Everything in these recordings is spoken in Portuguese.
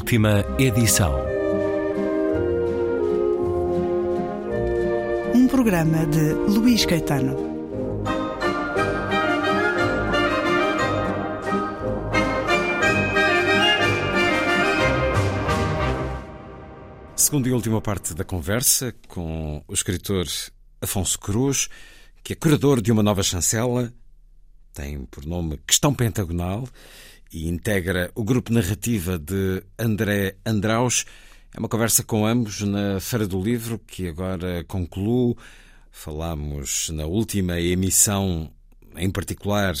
Última edição. Um programa de Luís Caetano. Segunda e última parte da conversa com o escritor Afonso Cruz, que é curador de uma nova chancela, tem por nome Questão Pentagonal e integra o grupo narrativa de André Andraus. É uma conversa com ambos na Feira do Livro, que agora concluo. Falamos na última emissão, em particular,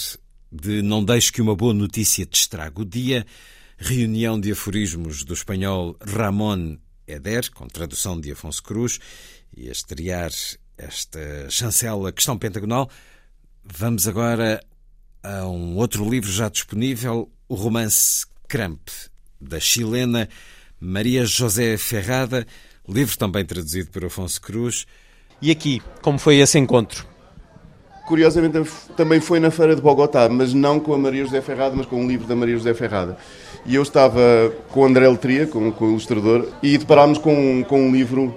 de Não Deixe que uma boa notícia te estrague o dia, reunião de aforismos do espanhol Ramón Eder, com tradução de Afonso Cruz, e a estrear esta chancela Questão Pentagonal. Vamos agora a um outro livro já disponível, o romance Cramp, da chilena Maria José Ferrada, livro também traduzido por Afonso Cruz. E aqui, como foi esse encontro? Curiosamente também foi na Feira de Bogotá, mas não com a Maria José Ferrada, mas com um livro da Maria José Ferrada. E eu estava com o André Letria, com, com o ilustrador, e deparámos com, com um livro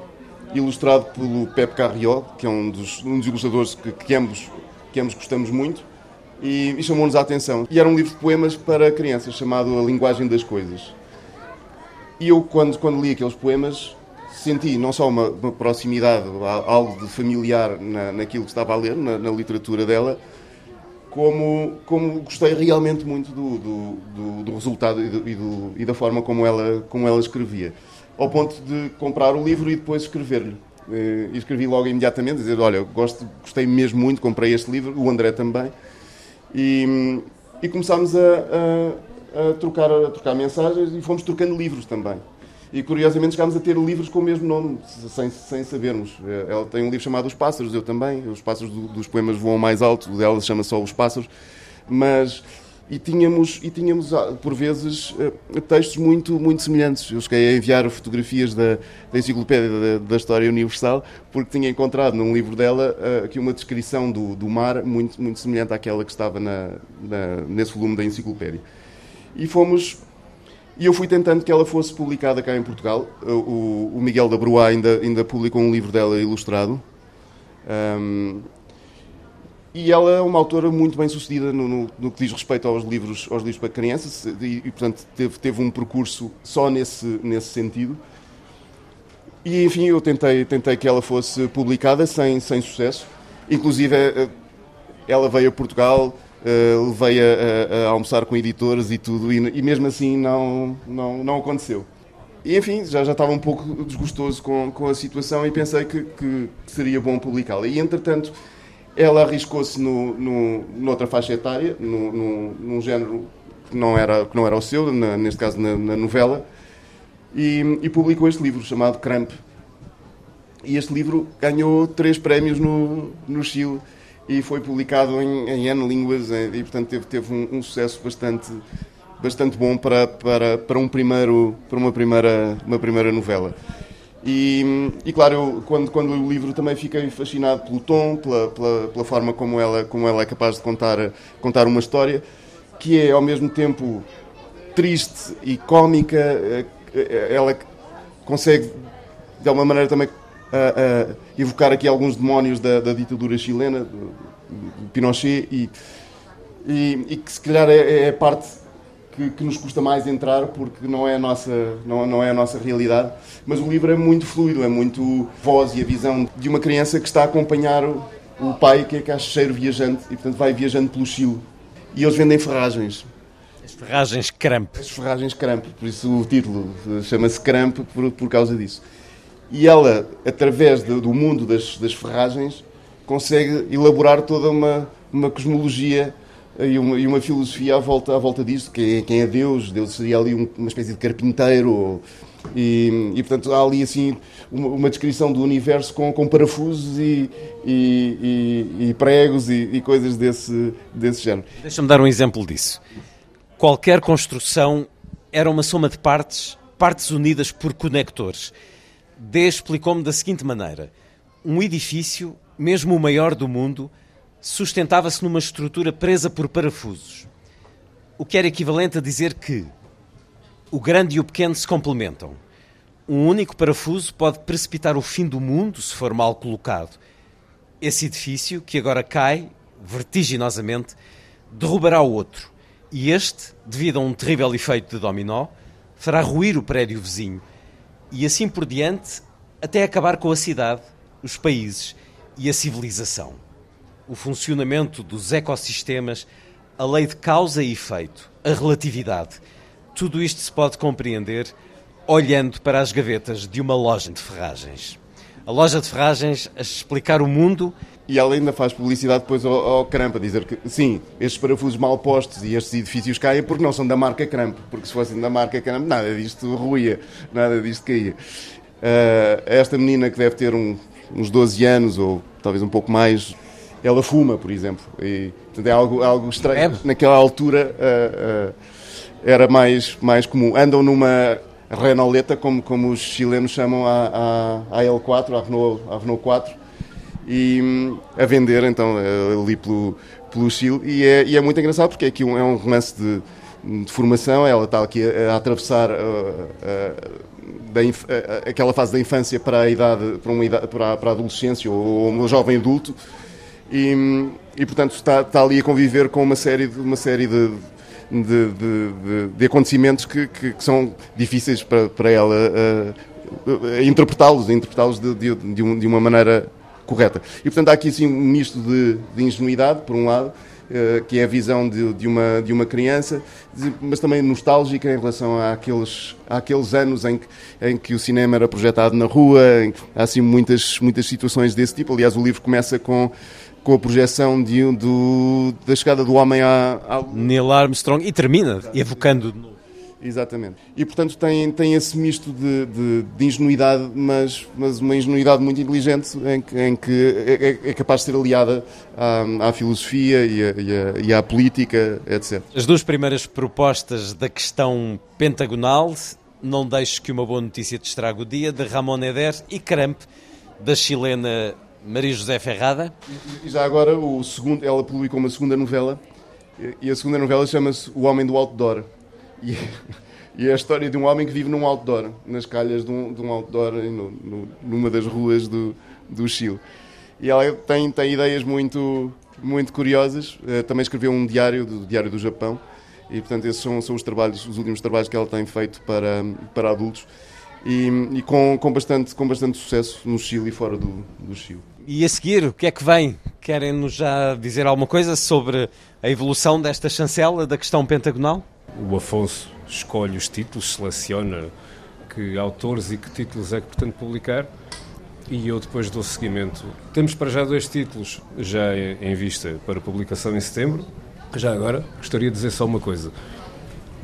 ilustrado pelo Pepe Carriol, que é um dos, um dos ilustradores que, que, ambos, que ambos gostamos muito, e, e chamou-nos a atenção. E era um livro de poemas para crianças, chamado A Linguagem das Coisas. E eu, quando, quando li aqueles poemas, senti não só uma, uma proximidade, algo de familiar na, naquilo que estava a ler, na, na literatura dela, como, como gostei realmente muito do, do, do, do resultado e, do, e, do, e, da forma como ela, como ela escrevia. Ao ponto de comprar o livro e depois escrever-lhe. Eh, e escrevi logo imediatamente, dizer, olha, gosto, gostei mesmo muito, comprei este livro, o André também. E, e começámos a, a, a, trocar, a trocar mensagens e fomos trocando livros também. E curiosamente chegámos a ter livros com o mesmo nome, sem, sem sabermos. Ela tem um livro chamado Os Pássaros, eu também. Os pássaros do, dos poemas voam mais alto, o dela se chama só Os Pássaros. Mas e tínhamos, e tínhamos ah, por vezes ah, textos muito, muito semelhantes. Eu cheguei a enviar fotografias da, da Enciclopédia da, da, História Universal porque tinha encontrado num livro dela ah, aqui uma descrição do, do mar muito, muito semelhante àquela que estava na, na, nesse volume da Enciclopédia. E fomos. E eu fui tentando que ela fosse publicada cá em Portugal. O, o Miguel da Broa ainda, ainda publicou um livro dela ilustrado. Um, e ela é uma autora muito bem sucedida no, no, no, que diz respeito aos livros, aos livros para crianças e, e portanto, teve, teve um percurso só nesse, nesse sentido. E, enfim, eu tentei, tentei que ela fosse publicada sem, sem sucesso. Inclusive, eh, ela veio a Portugal, uh, levei a, a, a, almoçar com editores e tudo, e, e, mesmo assim não, não, não aconteceu. E, enfim, já, já estava um pouco desgostoso com, com a situação e pensei que, que seria bom publicá-la. E, entretanto, ela arriscou-se no, no, noutra faixa etária, no, no, num género que não era, que não era o seu, na, neste caso na, na novela, e, e, publicou este livro chamado Cramp. E este livro ganhou três prémios no, no Chile e foi publicado em, em N línguas e, portanto, teve, teve um, um, sucesso bastante, bastante bom para, para, para, um primeiro, para uma, primeira, uma primeira novela. E, e, claro, eu, quando, quando li o livro também fiquei fascinado pelo tom, pela, pela, pela, forma como ela, como ela é capaz de contar, contar uma história, que é ao mesmo tempo triste e cómica. Eh, eh, ela consegue, de alguma maneira, também uh, uh, evocar aqui alguns demónios da, da ditadura chilena, do Pinochet, e, e, e, que se calhar é, é parte que, que, nos custa mais entrar porque não é, a nossa, não, não é a nossa realidade. Mas o livro é muito fluido, é muito voz e a visão de uma criança que está a acompanhar o, o pai, que é caixeiro viajante, e portanto vai viajando pelo Chile. E eles vendem ferragens. As ferragens Cramp. As ferragens Cramp, por isso o título chama-se Cramp por, por causa disso. E ela, através do, do mundo das, das ferragens, consegue elaborar toda uma, uma cosmologia e uma, e uma, filosofia à volta, à volta disto, que é, quem é Deus, Deus seria ali um, uma espécie de carpinteiro, e, e, portanto há ali assim uma, uma, descrição do universo com, com parafusos e, e, e pregos e, coisas desse, desse género. Deixa-me dar um exemplo disso. Qualquer construção era uma soma de partes, partes unidas por conectores. D explicou-me da seguinte maneira: um edifício, mesmo o maior do mundo, sustentava-se numa estrutura presa por parafusos. O que era equivalente a dizer que O grande e o pequeno se complementam. Um único parafuso pode precipitar o fim do mundo se for mal colocado. Esse edifício, que agora cai, vertiginosamente, derrubará o outro. E este, devido a um terrível efeito de dominó, fará ruir o prédio vizinho. E assim por diante, até acabar com a cidade, os países e a civilização. O funcionamento dos ecossistemas, a lei de causa e efeito, a relatividade. Tudo isto se pode compreender olhando para as gavetas de uma loja de ferragens. A loja de ferragens a explicar o mundo. E ela ainda faz publicidade depois ao, ao Cramp, a dizer que sim, estes parafusos mal postos e estes edifícios caem porque não são da marca Cramp, porque se fossem da marca Cramp nada disto ruía, nada disto caía. Uh, esta menina que deve ter um, uns 12 anos ou talvez um pouco mais, ela fuma, por exemplo. E, portanto, é algo, algo estranho. É. Naquela altura uh, uh, era mais, mais comum. Andam numa Renauleta, como, como os chilenos chamam a, a, a L4, a Renault, a Renault 4, e hum, a vender então ali pelo, pelo Chile. E é, e é muito engraçado porque aqui um, é um romance de, de formação, ela está aqui a, a atravessar uh, da, uh, aquela fase da infância para a idade, para, uma idade, para, a, para a adolescência ou, ou um jovem adulto. E, e portanto está, está ali a conviver com uma série de, uma série de, de, de, de acontecimentos que, que, que, são difíceis para, para ela uh, uh, interpretá-los, interpretá-los de, um, de, uma maneira correta. E portanto há aqui assim, um misto de, ingenuidade, por um lado, uh, que é a visão de, uma, de uma criança, mas também nostálgica em relação àqueles, àqueles anos em que, em que o cinema era projetado na rua, há assim, muitas, muitas situações desse tipo. Aliás, o livro começa com com a projeção de, do, da chegada do homem à, à... Neil Armstrong e termina Exatamente. evocando Exatamente. E portanto tem, tem esse misto de, de, de ingenuidade, mas, mas uma ingenuidade muito inteligente em que, em que é, é, é capaz de ser aliada à, à filosofia e, a, e, a, e, à política, etc. As duas primeiras propostas da questão pentagonal, não deixes que uma boa notícia te estrague o dia, de Ramon Eder e Cramp, da chilena Maria José Ferrada. E, já agora, o segundo, ela publicou uma segunda novela, e a segunda novela chama-se O Homem do Outdoor. E, e, é a história de um homem que vive num outdoor, nas calhas de um, de um outdoor, no, no, numa das ruas do, do Chile. E ela tem, tem ideias muito, muito curiosas. Eh, também escreveu um diário, do Diário do Japão, e portanto esses são, são os trabalhos, os últimos trabalhos que ela tem feito para, para adultos. E, e, com, com, bastante, com bastante sucesso no Chile e fora do, do Chile. E a seguir, o que é que vem? Querem-nos já dizer alguma coisa sobre a evolução desta chancela da questão pentagonal? O Afonso escolhe os títulos, seleciona que autores e que títulos é que pretende publicar e eu depois dou seguimento. Temos para já dois títulos já em vista para publicação em setembro. Já agora, gostaria de dizer só uma coisa.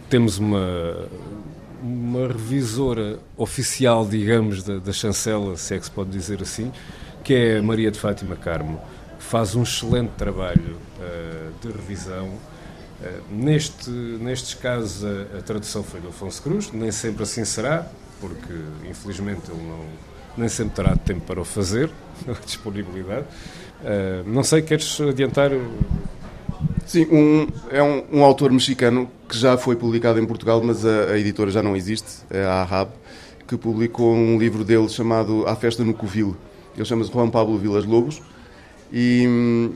Temos uma, uma revisora oficial, digamos, da, da chancela, se é que se pode dizer assim, que é Maria de Fátima Carmo, faz um excelente trabalho uh, de revisão. Uh, neste, nestes casos, a, a, tradução foi do Afonso Cruz, nem sempre assim será, porque infelizmente ele não, nem sempre terá tempo para o fazer, disponibilidade. Uh, não sei, queres adiantar? Sim, um, é um, um, autor mexicano que já foi publicado em Portugal, mas a, a editora já não existe, é a Ahab, que publicou um livro dele chamado A Festa no Covil ele chama-se Juan Pablo Vilas Lobos. E,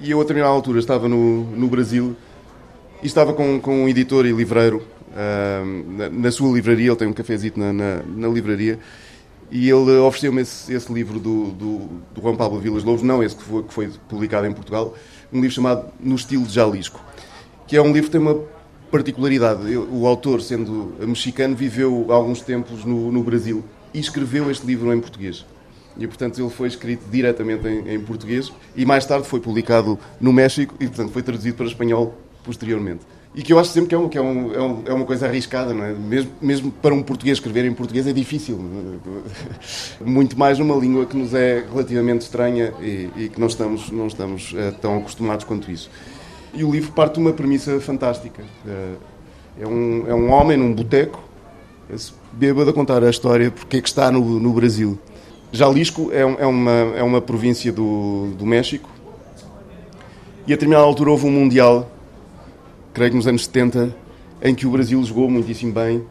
e eu, a determinada altura, estava no, no Brasil e estava com, com um editor e livreiro uh, na, na, sua livraria. Ele tem um cafezito na, na, na livraria. E ele ofereceu-me esse, esse, livro do, do, do, Juan Pablo Vilas Lobos, não esse que foi, que foi publicado em Portugal, um livro chamado No Estilo de Jalisco, que é um livro que tem uma particularidade. O autor, sendo mexicano, viveu alguns tempos no, no Brasil e escreveu este livro em português e portanto ele foi escrito diretamente em, em, português e mais tarde foi publicado no México e portanto foi traduzido para espanhol posteriormente. E que eu acho sempre que é, um, que é, um, é, um, é uma coisa arriscada, não é? Mesmo, mesmo para um português escrever em português é difícil. Muito mais numa língua que nos é relativamente estranha e, e que não estamos, não estamos é, tão acostumados quanto isso. E o livro parte de uma premissa fantástica. É, é um, é um homem num boteco, bêbado a contar a história porque é que está no, no Brasil. Jalisco é, é, uma, é uma província do, do México e a determinada altura houve um Mundial, creio que nos anos 70, em que o Brasil jogou muitíssimo bem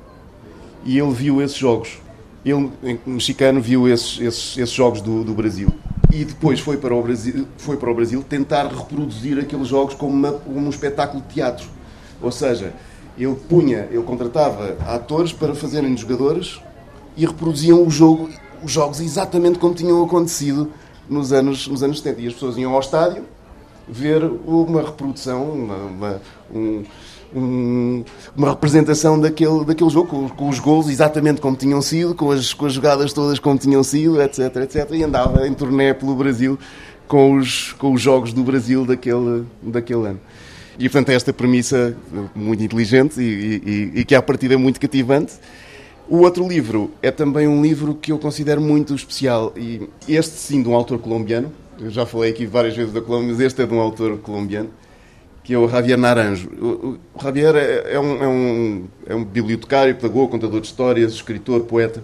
e ele viu esses jogos. Ele, mexicano, viu esses, esses, esses jogos do, do, Brasil e depois foi para, o Brasil, foi para o Brasil tentar reproduzir aqueles jogos como, uma, como um espetáculo de teatro. Ou seja, ele punha, ele contratava atores para fazerem jogadores e reproduziam o jogo, os jogos exatamente como tinham acontecido nos anos, nos anos 70. E as pessoas iam ao estádio ver uma reprodução, uma, uma, um, um, uma representação daquele, daquele jogo, com, com, os gols exatamente como tinham sido, com as, com as jogadas todas como tinham sido, etc, etc. E andava em turnê pelo Brasil com os, com os jogos do Brasil daquele, daquele ano. E, portanto, é esta premissa muito inteligente e, e, e que, à partida, é muito cativante. O outro livro é também um livro que eu considero muito especial. E este, sim, de um autor colombiano. Eu já falei aqui várias vezes da Colômbia, mas este é de um autor colombiano, que é o Javier Naranjo. O, Javier é, é, um, é, um, é um bibliotecário, pedagogo, contador de histórias, escritor, poeta.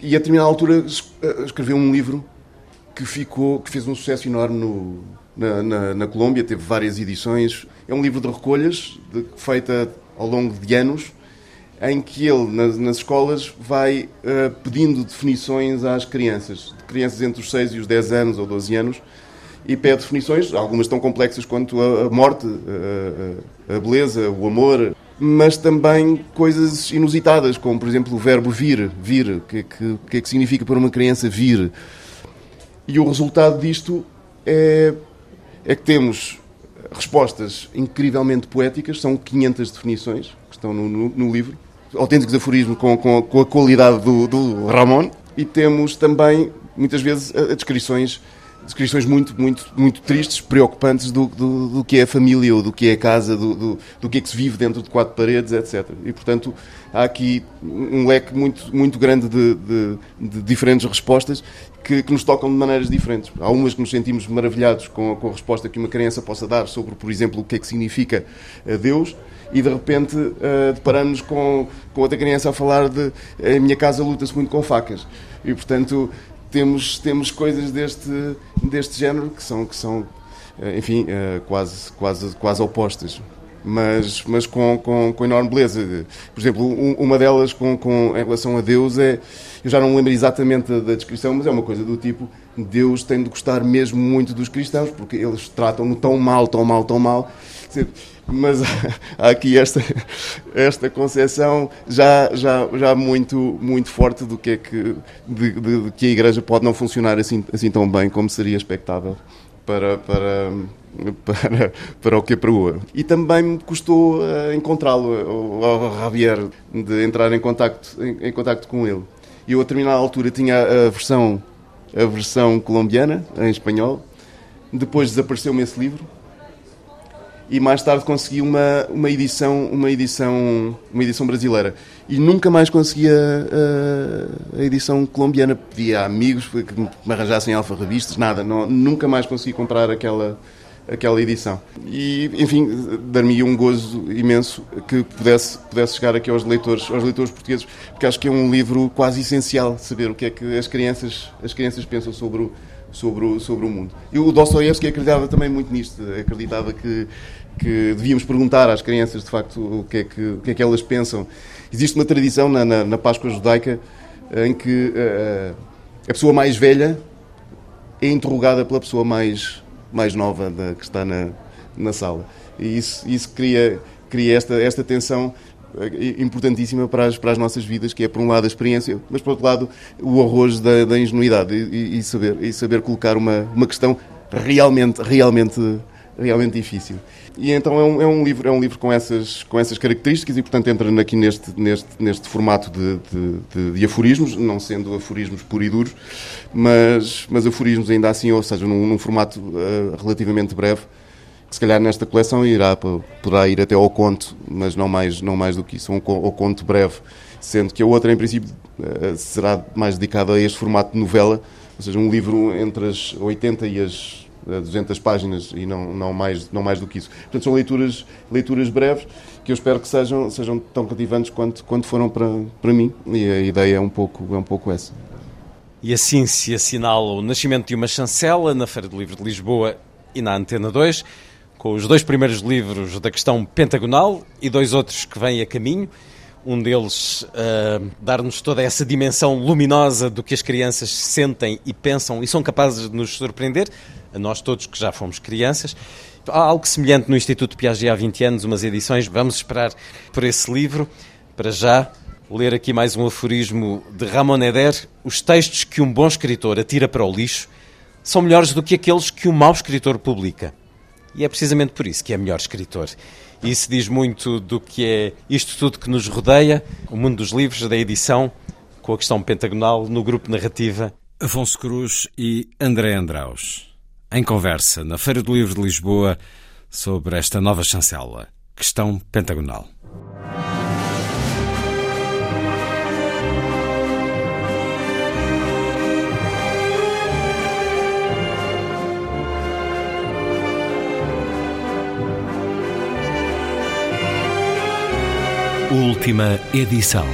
E a determinada altura escreveu um livro que ficou, que fez um sucesso enorme no, na, na, na, Colômbia, teve várias edições. É um livro de recolhas, de, feita ao longo de anos, em que ele, nas, nas escolas, vai uh, pedindo definições às crianças, de crianças entre os 6 e os 10 anos ou 12 anos, e pede definições, algumas tão complexas quanto a, a morte, a, a, beleza, o amor, mas também coisas inusitadas, como, por exemplo, o verbo vir, vir, o que, que, que é que significa para uma criança vir. E o resultado disto é é que temos respostas incrivelmente poéticas, são 500 definições que estão no, no, no livro, autênticos aforismos com, com, com, a qualidade do, do Ramon, e temos também, muitas vezes, descrições descrições muito, muito, muito tristes, preocupantes do, do, do, que é a família ou do que é a casa, do, do, do, que é que se vive dentro de quatro paredes, etc. E, portanto, há aqui um leque muito, muito grande de, de, de diferentes respostas que, que, nos tocam de maneiras diferentes. Há umas que nos sentimos maravilhados com a, com a resposta que uma criança possa dar sobre, por exemplo, o que é que significa Deus e de repente uh, deparamos com, com outra criança a falar de a minha casa luta-se muito com facas. E portanto temos, temos coisas deste, deste género que são, que são eh, enfim, eh, quase, quase, quase opostas. Mas, mas com, com, com enorme beleza. Por exemplo, uma delas com, com, em relação a Deus é. Eu já não me lembro exatamente da descrição, mas é uma coisa do tipo: Deus tem de gostar mesmo muito dos cristãos, porque eles tratam-no tão mal, tão mal, tão mal. Mas há aqui esta, esta concepção já, já, já muito, muito forte do que é que, de, de, de que a Igreja pode não funcionar assim, assim tão bem como seria expectável para, para, para, para o que apregoa. E também me custou uh, encontrá-lo, ao Javier, de entrar em contacto, em, em contacto com ele. E eu, a determinada altura, tinha a versão, a versão colombiana, em espanhol. Depois desapareceu-me esse livro e mais tarde consegui uma, uma edição uma edição uma edição brasileira e nunca mais consegui a, a, edição colombiana pedi a amigos que me arranjassem alfa revistas nada não, nunca mais consegui comprar aquela aquela edição e enfim dar-me um gozo imenso que pudesse pudesse chegar aqui aos leitores aos leitores portugueses porque acho que é um livro quase essencial saber o que é que as crianças as crianças pensam sobre o sobre o, sobre o mundo. E o Dostoiévski acreditava também muito nisto, acreditava que que devíamos perguntar às crianças, de facto, o que é que, o que, é que elas pensam. Existe uma tradição na, na, na Páscoa judaica em que uh, a pessoa mais velha é interrogada pela pessoa mais, mais nova da, que está na, na sala. E isso, isso cria, cria esta, esta tensão eh, importantíssima para as, para as nossas vidas, que é, por um lado, a experiência, mas, por outro lado, o arrojo da, da ingenuidade e, e, saber, e saber colocar uma, uma questão realmente, realmente, realmente difícil. E então é um, é um, livro, é um livro com, essas, com essas características e, portanto, entra aqui neste, neste, neste formato de, de, de, de aforismos, não sendo aforismos puros e duros, mas, mas aforismos ainda assim, ou seja, num, num formato uh, relativamente breve, que se calhar nesta coleção irá, poderá ir até ao conto, mas não mais, não mais do que isso, um, ao conto breve, sendo que a outra, em princípio, uh, será mais dedicada a este formato de novela, ou seja, um livro entre as 80 e as 200 páginas e não, não, mais, não mais do que isso. Portanto, são leituras, leituras breves que eu espero que sejam, sejam tão cativantes quanto, quanto foram para, para mim e a ideia é um pouco, é um pouco essa. E assim se assinala o nascimento de uma chancela na Feira do Livro de Lisboa e na Antena 2. com os dois primeiros livros da questão pentagonal e dois outros que vêm a caminho. Um deles uh, dar-nos toda essa dimensão luminosa do que as crianças sentem e pensam e são capazes de nos surpreender, a nós todos que já fomos crianças. Há algo semelhante no Instituto Piaget há 20 anos, umas edições. Vamos esperar por esse livro. Para já, ler aqui mais um aforismo de Ramon Eder: os textos que um bom escritor atira para o lixo são melhores do que aqueles que um mau escritor publica. E é precisamente por isso que é melhor escritor. E isso diz muito do que é isto tudo que nos rodeia, o mundo dos livros, da edição, com a questão pentagonal no grupo Narrativa. Afonso Cruz e André Andraus, em conversa na Feira do Livro de Lisboa sobre esta nova chancela, questão pentagonal. Última edição.